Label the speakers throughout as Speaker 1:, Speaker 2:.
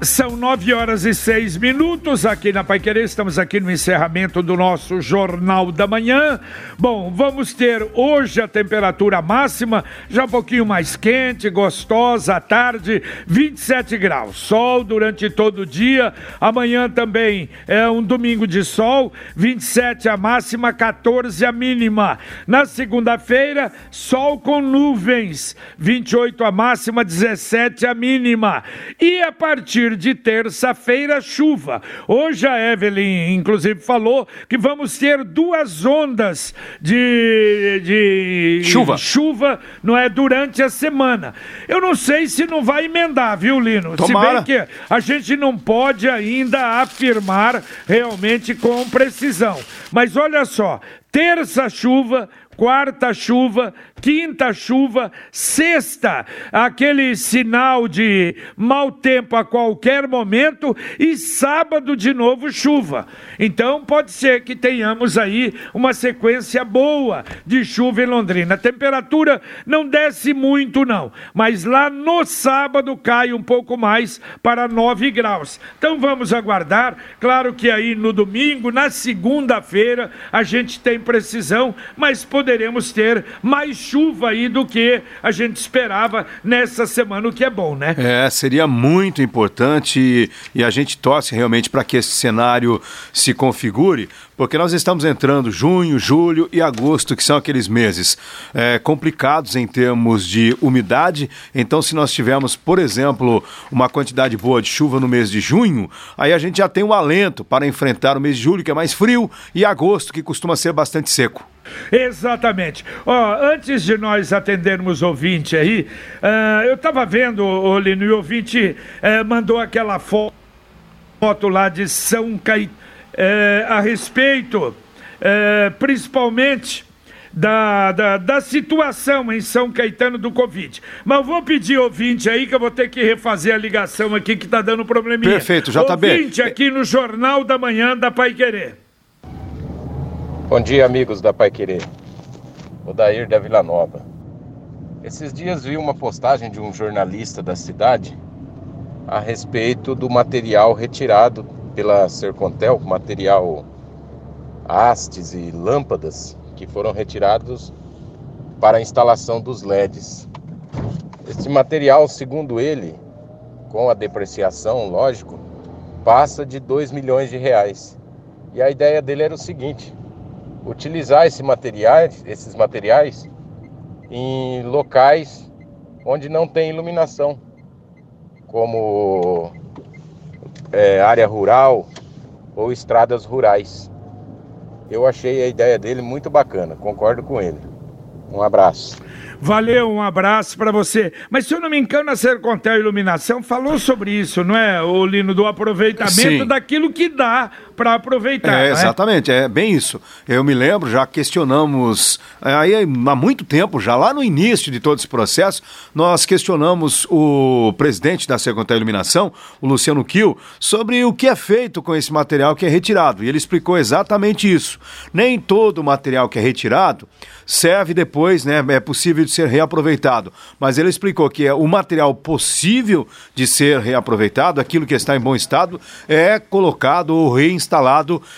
Speaker 1: São nove horas e seis minutos aqui na Pai Querer. Estamos aqui no encerramento do nosso Jornal da Manhã. Bom, vamos ter hoje a temperatura máxima, já um pouquinho mais quente, gostosa, à tarde, 27 graus. Sol durante todo o dia. Amanhã também é um domingo de sol, 27 a máxima, 14 a mínima. Na segunda-feira, sol com nuvens, 28 a máxima, 17 a mínima. E a partir partir de terça-feira, chuva. Hoje a Evelyn, inclusive, falou que vamos ter duas ondas de, de
Speaker 2: chuva.
Speaker 1: chuva, não é? Durante a semana. Eu não sei se não vai emendar, viu, Lino?
Speaker 2: Tomara.
Speaker 1: Se bem que a gente não pode ainda afirmar realmente com precisão. Mas olha só, terça chuva, quarta chuva, quinta chuva, sexta aquele sinal de mau tempo a qualquer momento e sábado de novo chuva. Então pode ser que tenhamos aí uma sequência boa de chuva em Londrina. A temperatura não desce muito não, mas lá no sábado cai um pouco mais para 9 graus. Então vamos aguardar. Claro que aí no domingo, na segunda-feira, a gente tem precisão, mas poderemos poderemos ter mais chuva aí do que a gente esperava nessa semana, o que é bom, né?
Speaker 2: É, seria muito importante e a gente torce realmente para que esse cenário se configure, porque nós estamos entrando junho, julho e agosto, que são aqueles meses é, complicados em termos de umidade. Então, se nós tivermos, por exemplo, uma quantidade boa de chuva no mês de junho, aí a gente já tem um alento para enfrentar o mês de julho, que é mais frio, e agosto, que costuma ser bastante seco.
Speaker 1: Exatamente. Ó, antes de nós atendermos o ouvinte aí, uh, eu estava vendo, o Lino, e o ouvinte uh, mandou aquela fo foto lá de São Caetano uh, a respeito, principalmente. Da, da, da, situação em São Caetano do Covid. Mas vou pedir ouvinte aí que eu vou ter que refazer a ligação aqui que está dando probleminha.
Speaker 2: Perfeito, já está bem.
Speaker 1: Ouvinte aqui no Jornal da Manhã da Pai Querer.
Speaker 3: Bom dia, amigos da Pai Querer. O Dair da Vila Nova. Esses dias vi uma postagem de um jornalista da cidade a respeito do material retirado pela Sercontel, material hastes e lâmpadas que foram retirados para a instalação dos LEDs. Este material, segundo ele, com a depreciação, lógico, passa de 2 milhões de reais. E a ideia dele era o seguinte: utilizar esse materiais, esses materiais em locais onde não tem iluminação, como é, área rural ou estradas rurais. Eu achei a ideia dele muito bacana, concordo com ele. Um abraço.
Speaker 1: Valeu, um abraço para você. Mas se eu não me engano, a Sercontel Iluminação falou sobre isso, não é, o Lino, do aproveitamento Sim. daquilo que dá para aproveitar.
Speaker 2: É, exatamente, é? é? bem isso. Eu me lembro, já questionamos, é, aí há muito tempo, já lá no início de todo esse processo, nós questionamos o presidente da Sercontel Iluminação, o Luciano Kiel, sobre o que é feito com esse material que é retirado. E ele explicou exatamente isso. Nem todo o material que é retirado serve depois, né? É possível de ser reaproveitado. Mas ele explicou que é o material possível de ser reaproveitado, aquilo que está em bom estado, é colocado ou reinstalado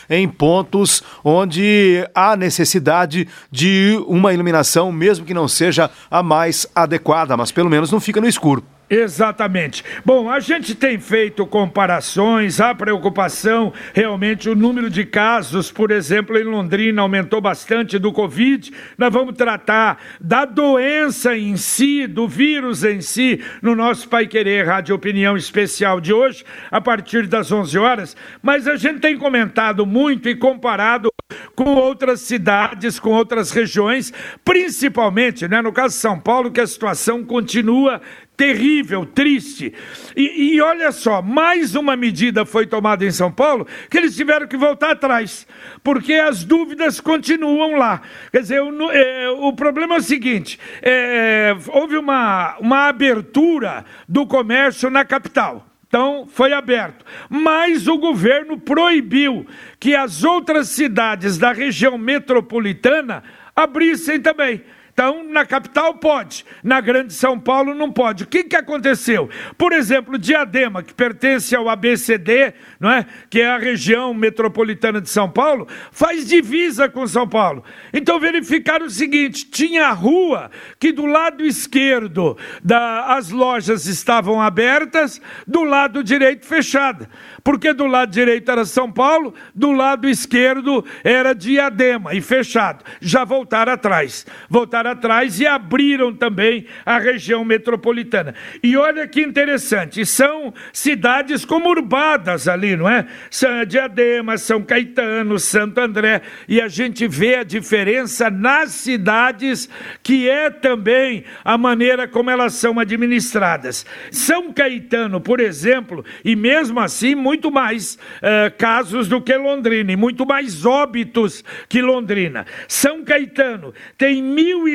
Speaker 2: em pontos onde há necessidade de uma iluminação, mesmo que não seja a mais adequada, mas pelo menos não fica no escuro.
Speaker 1: Exatamente. Bom, a gente tem feito comparações, a preocupação, realmente o número de casos, por exemplo, em Londrina aumentou bastante do Covid. Nós vamos tratar da doença em si, do vírus em si, no nosso Pai Querer Rádio Opinião Especial de hoje, a partir das 11 horas. Mas a gente tem comentado muito e comparado com outras cidades, com outras regiões, principalmente, né, no caso de São Paulo, que a situação continua terrível, triste. E, e, olha só, mais uma medida foi tomada em São Paulo que eles tiveram que voltar atrás, porque as dúvidas continuam lá. Quer dizer, o, é, o problema é o seguinte: é, houve uma, uma abertura do comércio na capital. Então, foi aberto. Mas o governo proibiu que as outras cidades da região metropolitana abrissem também. Então, na capital pode, na grande São Paulo não pode. O que, que aconteceu? Por exemplo, Diadema, que pertence ao ABCD, não é? que é a região metropolitana de São Paulo, faz divisa com São Paulo. Então, verificaram o seguinte: tinha a rua que do lado esquerdo da, as lojas estavam abertas, do lado direito fechada. Porque do lado direito era São Paulo, do lado esquerdo era Diadema e fechado. Já voltaram atrás. Voltaram atrás e abriram também a região metropolitana. E olha que interessante, são cidades conurbadas ali, não é? São Diadema, São Caetano, Santo André. E a gente vê a diferença nas cidades, que é também a maneira como elas são administradas. São Caetano, por exemplo, e mesmo assim, muito mais uh, casos do que Londrina, e muito mais óbitos que Londrina. São Caetano tem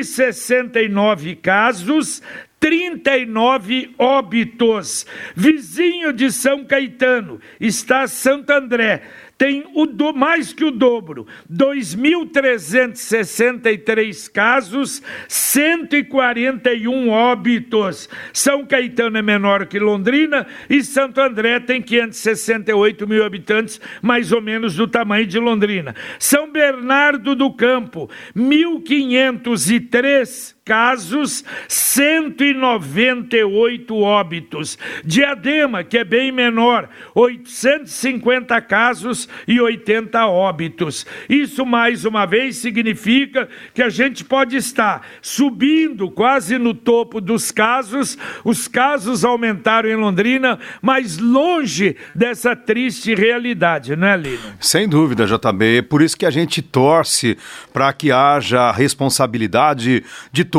Speaker 1: 1.069 casos, 39 óbitos. Vizinho de São Caetano está Santo André tem o do, mais que o dobro, 2.363 casos, 141 óbitos. São Caetano é menor que Londrina e Santo André tem 568 mil habitantes, mais ou menos do tamanho de Londrina. São Bernardo do Campo, 1.503 casos, 198 óbitos. Diadema, que é bem menor, 850 casos e 80 óbitos. Isso, mais uma vez, significa que a gente pode estar subindo quase no topo dos casos. Os casos aumentaram em Londrina, mas longe dessa triste realidade, não é, Lino?
Speaker 2: Sem dúvida, JB. Por isso que a gente torce para que haja responsabilidade de todos,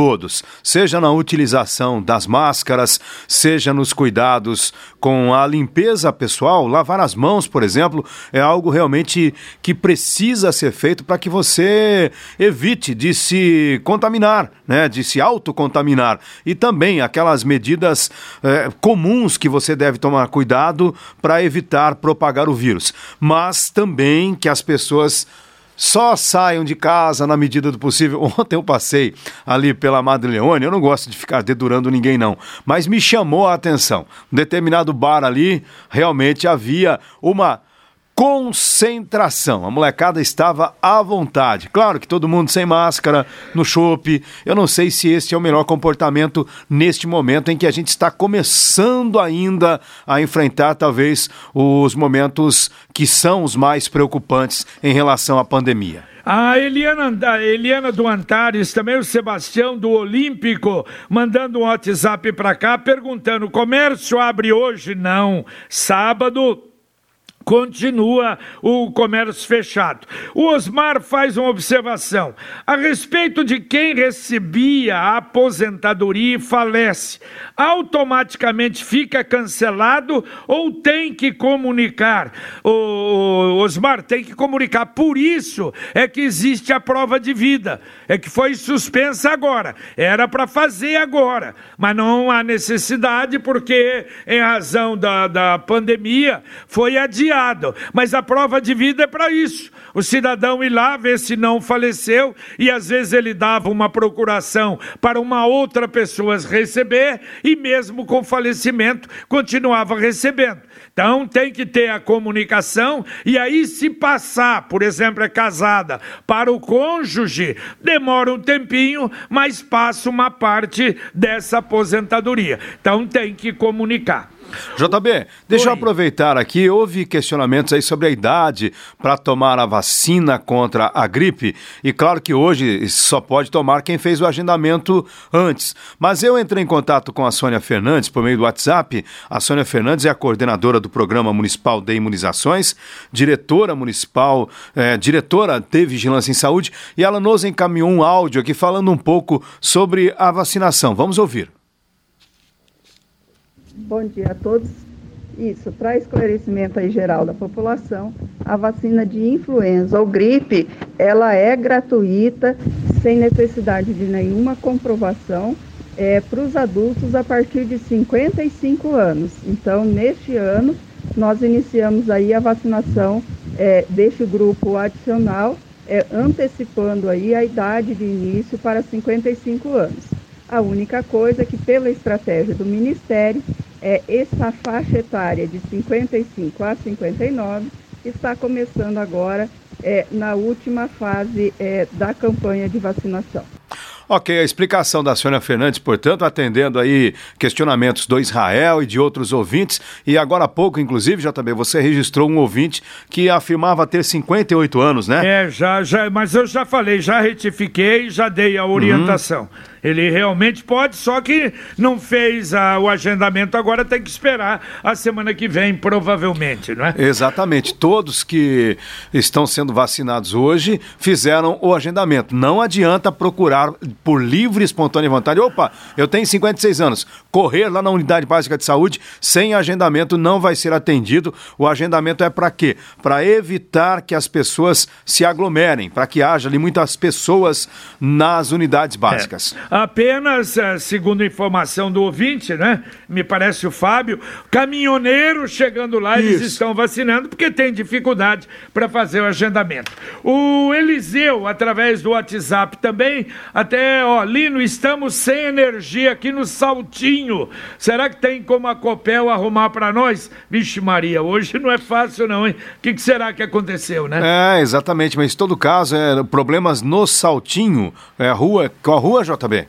Speaker 2: seja na utilização das máscaras, seja nos cuidados com a limpeza pessoal, lavar as mãos, por exemplo, é algo realmente que precisa ser feito para que você evite de se contaminar, né, de se autocontaminar. E também aquelas medidas é, comuns que você deve tomar cuidado para evitar propagar o vírus. Mas também que as pessoas só saiam de casa na medida do possível. Ontem eu passei ali pela Madre Leone, eu não gosto de ficar dedurando ninguém não, mas me chamou a atenção. Um determinado bar ali, realmente havia uma concentração. A molecada estava à vontade. Claro que todo mundo sem máscara, no chope. Eu não sei se este é o melhor comportamento neste momento em que a gente está começando ainda a enfrentar talvez os momentos que são os mais preocupantes em relação à pandemia.
Speaker 1: A Eliana, a Eliana do Antares, também o Sebastião do Olímpico, mandando um WhatsApp para cá perguntando: comércio abre hoje? Não. Sábado continua o comércio fechado. O Osmar faz uma observação a respeito de quem recebia a aposentadoria e falece. Automaticamente fica cancelado ou tem que comunicar? O Osmar tem que comunicar. Por isso é que existe a prova de vida. É que foi suspensa agora. Era para fazer agora, mas não há necessidade porque, em razão da, da pandemia, foi adiado mas a prova de vida é para isso. O cidadão ir lá ver se não faleceu e às vezes ele dava uma procuração para uma outra pessoa receber e mesmo com falecimento continuava recebendo. Então tem que ter a comunicação e aí se passar, por exemplo, é casada para o cônjuge, demora um tempinho, mas passa uma parte dessa aposentadoria. Então tem que comunicar.
Speaker 2: JB, deixa Oi. eu aproveitar aqui. Houve questionamentos aí sobre a idade para tomar a vacina contra a gripe. E claro que hoje só pode tomar quem fez o agendamento antes. Mas eu entrei em contato com a Sônia Fernandes por meio do WhatsApp. A Sônia Fernandes é a coordenadora do Programa Municipal de Imunizações, diretora municipal, é, diretora de Vigilância em Saúde. E ela nos encaminhou um áudio aqui falando um pouco sobre a vacinação. Vamos ouvir.
Speaker 4: Bom dia a todos. Isso, para esclarecimento aí geral da população, a vacina de influenza ou gripe, ela é gratuita, sem necessidade de nenhuma comprovação é, para os adultos a partir de 55 anos. Então, neste ano, nós iniciamos aí a vacinação é, deste grupo adicional, é, antecipando aí a idade de início para 55 anos. A única coisa é que, pela estratégia do Ministério, é, essa faixa etária de 55 a 59 está começando agora é, na última fase é, da campanha de vacinação.
Speaker 2: Ok, a explicação da Sônia Fernandes, portanto, atendendo aí questionamentos do Israel e de outros ouvintes. E agora há pouco, inclusive, já também você registrou um ouvinte que afirmava ter 58 anos, né?
Speaker 1: É, já, já, mas eu já falei, já retifiquei, já dei a orientação. Uhum. Ele realmente pode, só que não fez a, o agendamento, agora tem que esperar a semana que vem, provavelmente, não é?
Speaker 2: Exatamente. Todos que estão sendo vacinados hoje fizeram o agendamento. Não adianta procurar por livre e espontânea vontade. Opa, eu tenho 56 anos. Correr lá na unidade básica de saúde sem agendamento não vai ser atendido. O agendamento é para quê? Para evitar que as pessoas se aglomerem, para que haja ali muitas pessoas nas unidades básicas.
Speaker 1: É. Apenas, eh, segundo informação do ouvinte, né? Me parece o Fábio, caminhoneiros chegando lá, Isso. eles estão vacinando porque tem dificuldade para fazer o agendamento. O Eliseu, através do WhatsApp também, até, ó, Lino, estamos sem energia aqui no Saltinho. Será que tem como a Copel arrumar para nós? Vixe Maria, hoje não é fácil não, hein? O que, que será que aconteceu, né?
Speaker 2: É, exatamente, mas em todo caso, é problemas no Saltinho, é a rua, qual a rua, JB?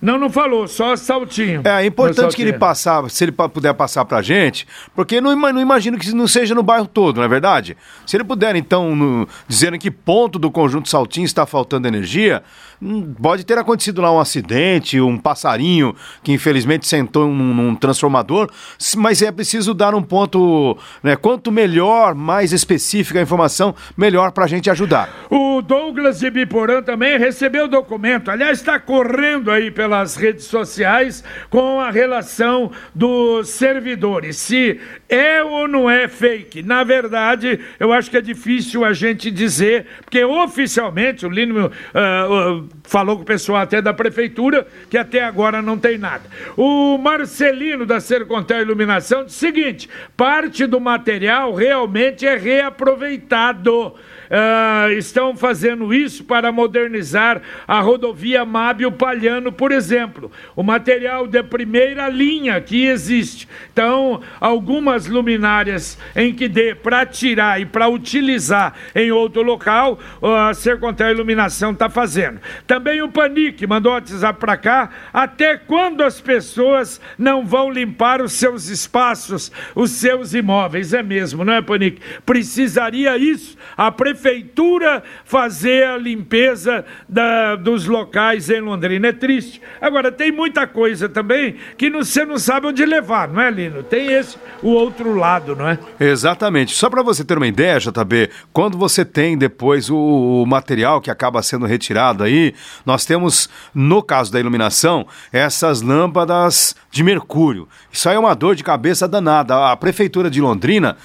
Speaker 1: Não, não falou, só saltinho.
Speaker 2: É, é importante que ele passar, se ele puder passar pra gente, porque não, não imagino que não seja no bairro todo, não é verdade? Se ele puder, então, no, dizer em que ponto do conjunto Saltinho está faltando energia, hum, pode ter acontecido lá um acidente, um passarinho que infelizmente sentou num, num transformador, mas é preciso dar um ponto, né? Quanto melhor, mais específica a informação, melhor pra gente ajudar.
Speaker 1: O Douglas de Biporã também recebeu o documento, aliás, está correndo aí pela pelas redes sociais com a relação dos servidores. Se é ou não é fake. Na verdade, eu acho que é difícil a gente dizer, porque oficialmente o Lino uh, falou com o pessoal até da prefeitura que até agora não tem nada. O Marcelino da Sercontel Iluminação disse o seguinte: parte do material realmente é reaproveitado. Uh, estão fazendo isso para modernizar a rodovia Mábio Palhano, por exemplo. O material de primeira linha que existe. Então, algumas luminárias em que dê para tirar e para utilizar em outro local, a Sercontel Iluminação está fazendo. Também o Panic mandou WhatsApp para cá. Até quando as pessoas não vão limpar os seus espaços, os seus imóveis? É mesmo, não é, Panic? Precisaria isso. A prefeitura prefeitura fazer a limpeza da, dos locais em Londrina. É triste. Agora, tem muita coisa também que não, você não sabe onde levar, não é, Lino? Tem esse, o outro lado, não é?
Speaker 2: Exatamente. Só para você ter uma ideia, JB, quando você tem depois o, o material que acaba sendo retirado aí, nós temos, no caso da iluminação, essas lâmpadas de mercúrio. Isso aí é uma dor de cabeça danada. A prefeitura de Londrina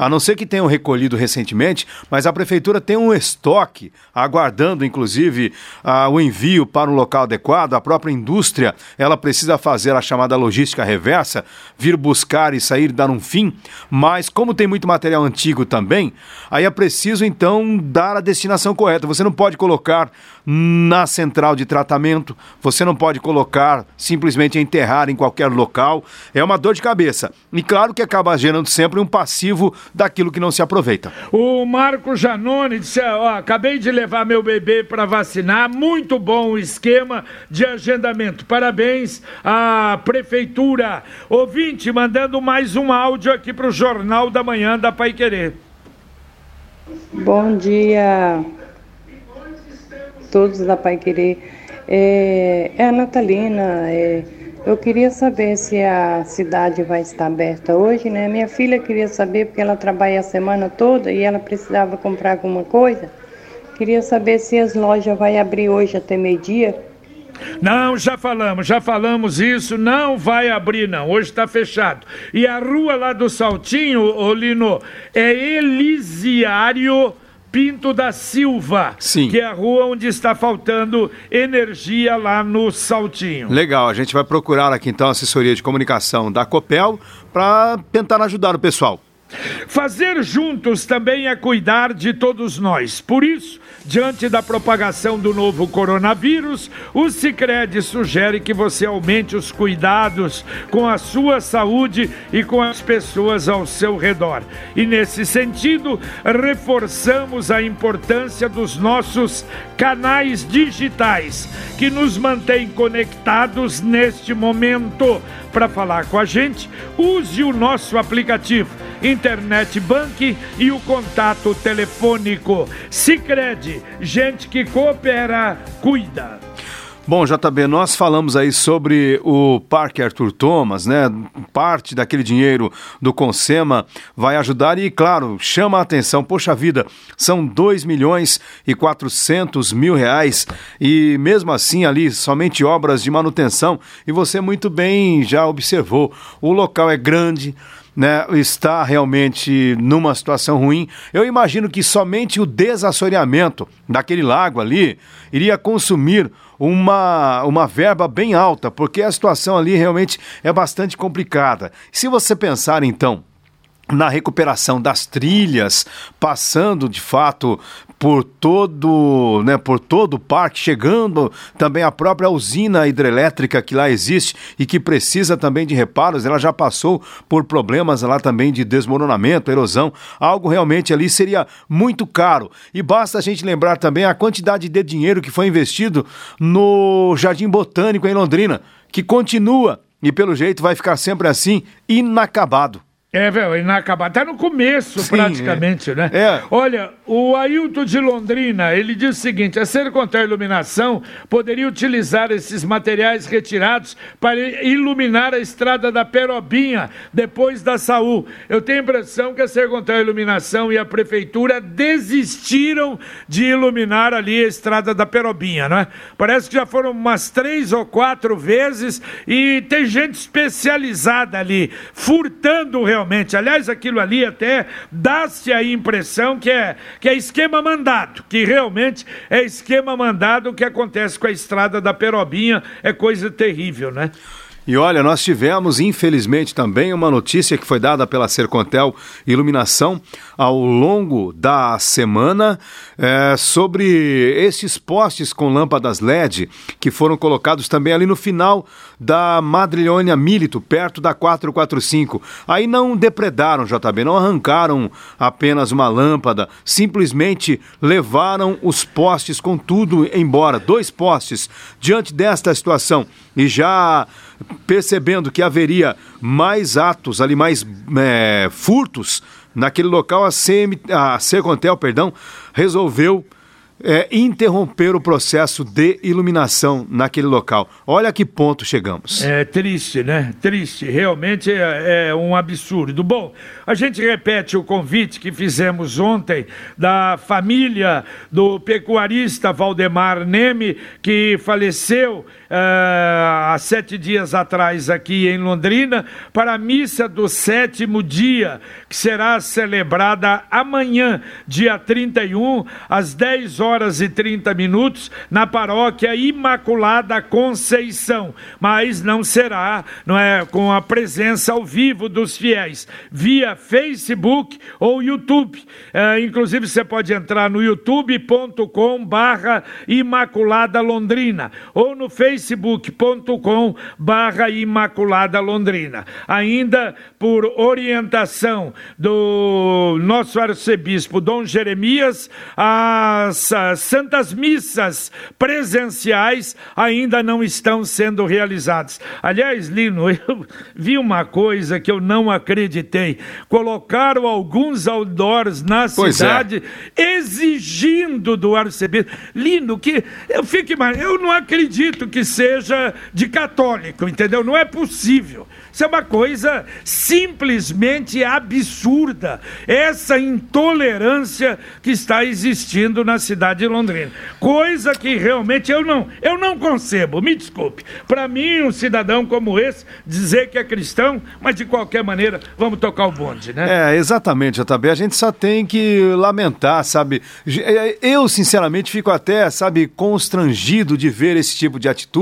Speaker 2: a não ser que tenham recolhido recentemente, mas a prefeitura tem um estoque, aguardando inclusive o envio para um local adequado. A própria indústria, ela precisa fazer a chamada logística reversa, vir buscar e sair dar um fim, mas como tem muito material antigo também, aí é preciso então dar a destinação correta. Você não pode colocar na central de tratamento, você não pode colocar simplesmente enterrar em qualquer local. É uma dor de cabeça. E claro que acaba gerando sempre um passivo daquilo que não se aproveita.
Speaker 1: O Marco Janone disse: ó, acabei de levar meu bebê para vacinar, muito bom o esquema de agendamento. Parabéns à prefeitura. Ouvinte, mandando mais um áudio aqui para o Jornal da Manhã da Pai Querer.
Speaker 5: Bom dia, todos da Pai Querer. É, é a Natalina. É eu queria saber se a cidade vai estar aberta hoje, né? Minha filha queria saber porque ela trabalha a semana toda e ela precisava comprar alguma coisa. Queria saber se as lojas vai abrir hoje até meio-dia.
Speaker 1: Não, já falamos, já falamos isso, não vai abrir não, hoje está fechado. E a rua lá do Saltinho, Olino, é Elisiário Pinto da Silva,
Speaker 2: Sim.
Speaker 1: que é a rua onde está faltando energia lá no Saltinho.
Speaker 2: Legal, a gente vai procurar aqui então a assessoria de comunicação da Copel para tentar ajudar o pessoal.
Speaker 1: Fazer juntos também é cuidar de todos nós. Por isso, diante da propagação do novo coronavírus, o Sicredi sugere que você aumente os cuidados com a sua saúde e com as pessoas ao seu redor. E nesse sentido, reforçamos a importância dos nossos canais digitais que nos mantêm conectados neste momento. Para falar com a gente, use o nosso aplicativo internet banking e o contato telefônico. Sicredi, gente que coopera, cuida.
Speaker 2: Bom, JB, nós falamos aí sobre o Parque Arthur Thomas, né? Parte daquele dinheiro do Consema vai ajudar e, claro, chama a atenção. Poxa vida, são 2 milhões e 400 mil reais e mesmo assim ali somente obras de manutenção. E você muito bem já observou, o local é grande, né, está realmente numa situação ruim. Eu imagino que somente o desassoreamento daquele lago ali iria consumir uma, uma verba bem alta, porque a situação ali realmente é bastante complicada. Se você pensar então na recuperação das trilhas, passando de fato por todo, né, por todo o parque, chegando também a própria usina hidrelétrica que lá existe e que precisa também de reparos, ela já passou por problemas lá também de desmoronamento, erosão, algo realmente ali seria muito caro. E basta a gente lembrar também a quantidade de dinheiro que foi investido no Jardim Botânico em Londrina, que continua e pelo jeito vai ficar sempre assim, inacabado.
Speaker 1: É, velho, inacabado. Tá no começo,
Speaker 2: Sim,
Speaker 1: praticamente,
Speaker 2: é.
Speaker 1: né?
Speaker 2: É.
Speaker 1: Olha, o Ailton de Londrina, ele diz o seguinte: a Sercontar Iluminação poderia utilizar esses materiais retirados para iluminar a estrada da Perobinha, depois da Saúl. Eu tenho a impressão que a Sercontar Iluminação e a Prefeitura desistiram de iluminar ali a estrada da Perobinha, não é? Parece que já foram umas três ou quatro vezes e tem gente especializada ali, furtando realmente. Aliás, aquilo ali até dá-se a impressão que é, que é esquema mandado, que realmente é esquema mandado o que acontece com a estrada da Perobinha, é coisa terrível, né?
Speaker 2: E olha, nós tivemos, infelizmente, também uma notícia que foi dada pela Sercontel Iluminação ao longo da semana é, sobre esses postes com lâmpadas LED que foram colocados também ali no final da Madrilhônia Milito, perto da 445. Aí não depredaram, JB, não arrancaram apenas uma lâmpada, simplesmente levaram os postes com tudo embora. Dois postes diante desta situação e já percebendo que haveria mais atos ali, mais é, furtos naquele local, a, CM, a Sercontel, perdão, resolveu é, interromper o processo de iluminação naquele local. Olha a que ponto chegamos.
Speaker 1: É triste, né? Triste. Realmente é, é, um absurdo. Bom, a gente repete o convite que fizemos ontem da família do pecuarista Valdemar Neme, que faleceu há sete dias atrás aqui em Londrina, para a missa do sétimo dia, que será celebrada amanhã, dia 31, às 10 horas e 30 minutos, na paróquia Imaculada Conceição. Mas não será, não é, com a presença ao vivo dos fiéis, via Facebook ou YouTube. Uh, inclusive, você pode entrar no youtube.com barra Imaculada Londrina ou no facebook.com barra Imaculada Londrina. Ainda por orientação do nosso arcebispo Dom Jeremias, as, as santas missas presenciais ainda não estão sendo realizadas. Aliás, Lino, eu vi uma coisa que eu não acreditei. Colocaram alguns outdoors na
Speaker 2: Pois é.
Speaker 1: cidade exigindo do arcebispo. Lino, que eu fico eu não acredito que seja de católico, entendeu? Não é possível. Isso é uma coisa simplesmente absurda. Essa intolerância que está existindo na cidade de Londrina. Coisa que realmente eu não, eu não concebo, me desculpe. Para mim, um cidadão como esse, dizer que é cristão, mas de qualquer maneira, vamos tocar o bonde,
Speaker 2: né? É, exatamente, JB. A gente só tem que lamentar, sabe? É, eu, sinceramente, fico até, sabe, constrangido de ver esse tipo de atitude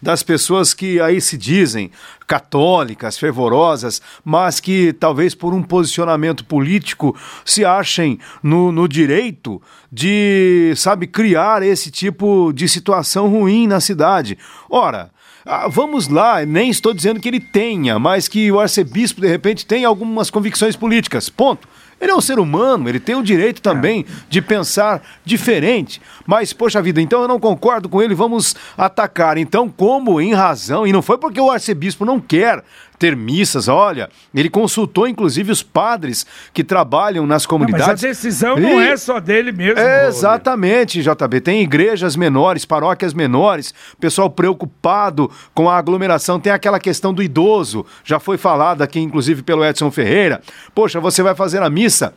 Speaker 2: das pessoas que aí se dizem católicas, fervorosas, mas que talvez por um posicionamento político se achem no, no direito de, sabe, criar esse tipo de situação ruim na cidade. Ora, ah, vamos lá, nem estou dizendo que ele tenha, mas que o arcebispo de repente tem algumas convicções políticas. Ponto. Ele é um ser humano, ele tem o direito também de pensar diferente. Mas, poxa vida, então eu não concordo com ele, vamos atacar. Então, como em razão, e não foi porque o arcebispo não quer ter missas, olha, ele consultou inclusive os padres que trabalham nas comunidades. Não, mas
Speaker 1: a decisão e... não é só dele mesmo.
Speaker 2: É, exatamente, JB. Tem igrejas menores, paróquias menores, pessoal preocupado com a aglomeração. Tem aquela questão do idoso, já foi falado aqui inclusive pelo Edson Ferreira. Poxa, você vai fazer a missa,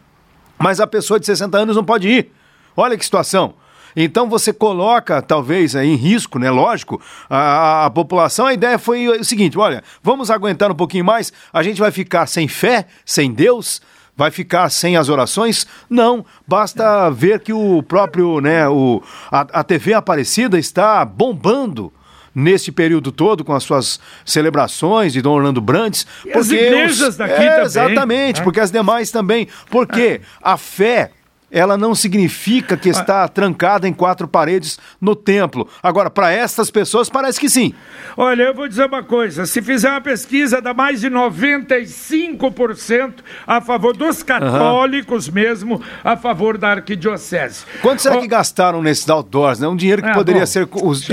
Speaker 2: mas a pessoa de 60 anos não pode ir. Olha que situação. Então você coloca, talvez, em risco, né? Lógico, a, a, população. A ideia foi o seguinte: olha, vamos aguentar um pouquinho mais, a gente vai ficar sem fé, sem Deus. Vai ficar sem as orações? Não, basta ver que o próprio, né, o, a, a TV Aparecida está bombando neste período todo com as suas celebrações de Dom Orlando Brandes.
Speaker 1: E porque as igrejas os, daqui é, também.
Speaker 2: Exatamente, né? porque as demais também. Porque a fé ela não significa que está trancada em quatro paredes no templo. Agora, para estas pessoas, parece que sim.
Speaker 1: Olha, eu vou dizer uma coisa: se fizer uma pesquisa, dá mais de 95% a favor dos católicos uhum. mesmo, a favor da arquidiocese.
Speaker 2: Quanto será oh... que gastaram nesses outdoors? Né? Um dinheiro que ah, poderia bom, ser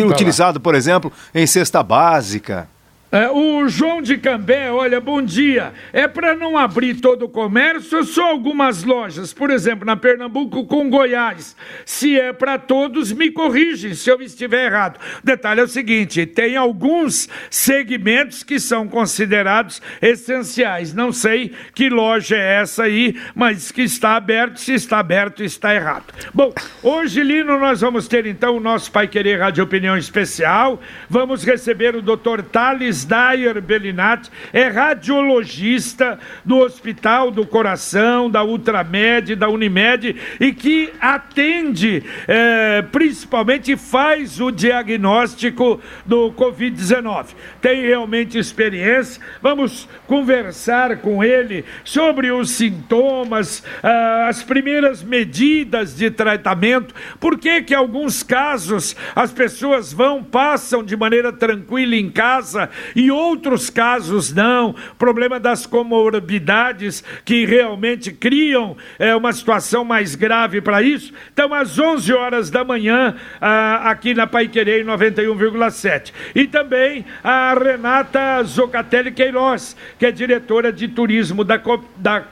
Speaker 2: utilizado, por exemplo, em cesta básica.
Speaker 1: É, o João de Cambé, olha, bom dia. É para não abrir todo o comércio, só algumas lojas, por exemplo, na Pernambuco com Goiás. Se é para todos, me corrigem se eu estiver errado. Detalhe é o seguinte: tem alguns segmentos que são considerados essenciais. Não sei que loja é essa aí, mas que está aberto, se está aberto, está errado. Bom, hoje, Lino, nós vamos ter então o nosso Pai Querer Rádio Opinião Especial. Vamos receber o Dr. Thales Dyer Bellinati é radiologista do Hospital do Coração, da Ultramed, da Unimed e que atende, é, principalmente faz o diagnóstico do Covid-19. Tem realmente experiência. Vamos conversar com ele sobre os sintomas, ah, as primeiras medidas de tratamento, por que que alguns casos as pessoas vão, passam de maneira tranquila em casa e outros casos não. Problema das comorbidades que realmente criam é, uma situação mais grave para isso. Então, às 11 horas da manhã, ah, aqui na Paiquerê 91,7. E também a Renata Zocatelli Queiroz, que é diretora de turismo da, da,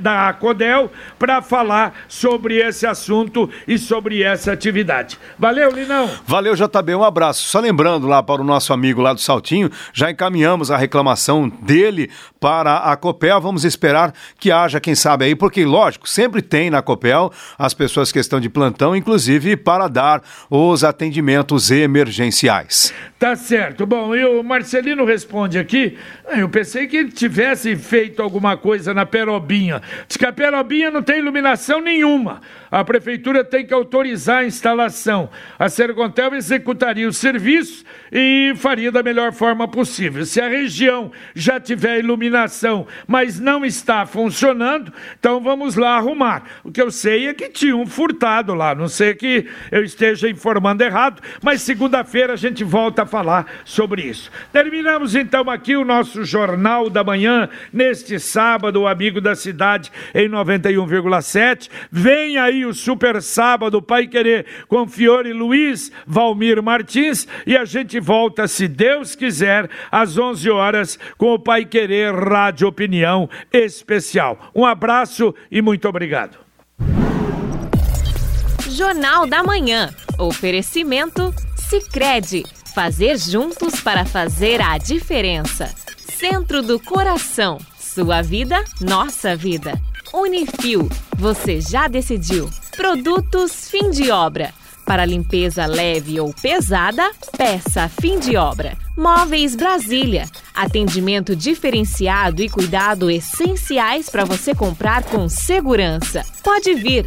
Speaker 1: da CODEL, para falar sobre esse assunto e sobre essa atividade. Valeu, Linão.
Speaker 2: Valeu, JB. Um abraço. Só lembrando lá para o nosso amigo lá do Saltinho, já encaminhamos a reclamação dele para a Copel. Vamos esperar que haja, quem sabe aí, porque, lógico, sempre tem na Copel as pessoas que estão de plantão, inclusive para dar os atendimentos emergenciais.
Speaker 1: Tá certo. Bom, e o Marcelino responde aqui. Eu pensei que ele tivesse feito alguma coisa na Perobinha. Diz que a Perobinha não tem iluminação nenhuma. A prefeitura tem que autorizar a instalação. A Sergontel executaria o serviço e faria da melhor forma possível. Se a região já tiver iluminação, mas não está funcionando, então vamos lá arrumar. O que eu sei é que tinha um furtado lá. Não sei que eu esteja informando errado, mas segunda-feira a gente volta a falar sobre isso. Terminamos então aqui o nosso Jornal da Manhã, neste sábado, o Amigo da Cidade, em 91,7. Vem aí o Super Sábado, Pai Querer, com Fiore Luiz, Valmir Martins, e a gente volta, se Deus quiser, às 11 horas, com o Pai Querer Rádio Opinião Especial. Um abraço e muito obrigado.
Speaker 6: Jornal da Manhã. Oferecimento Sicredi Fazer juntos para fazer a diferença. Centro do Coração. Sua vida, nossa vida. Unifil. Você já decidiu. Produtos fim de obra. Para limpeza leve ou pesada, peça fim de obra. Móveis Brasília. Atendimento diferenciado e cuidado essenciais para você comprar com segurança. Pode vir.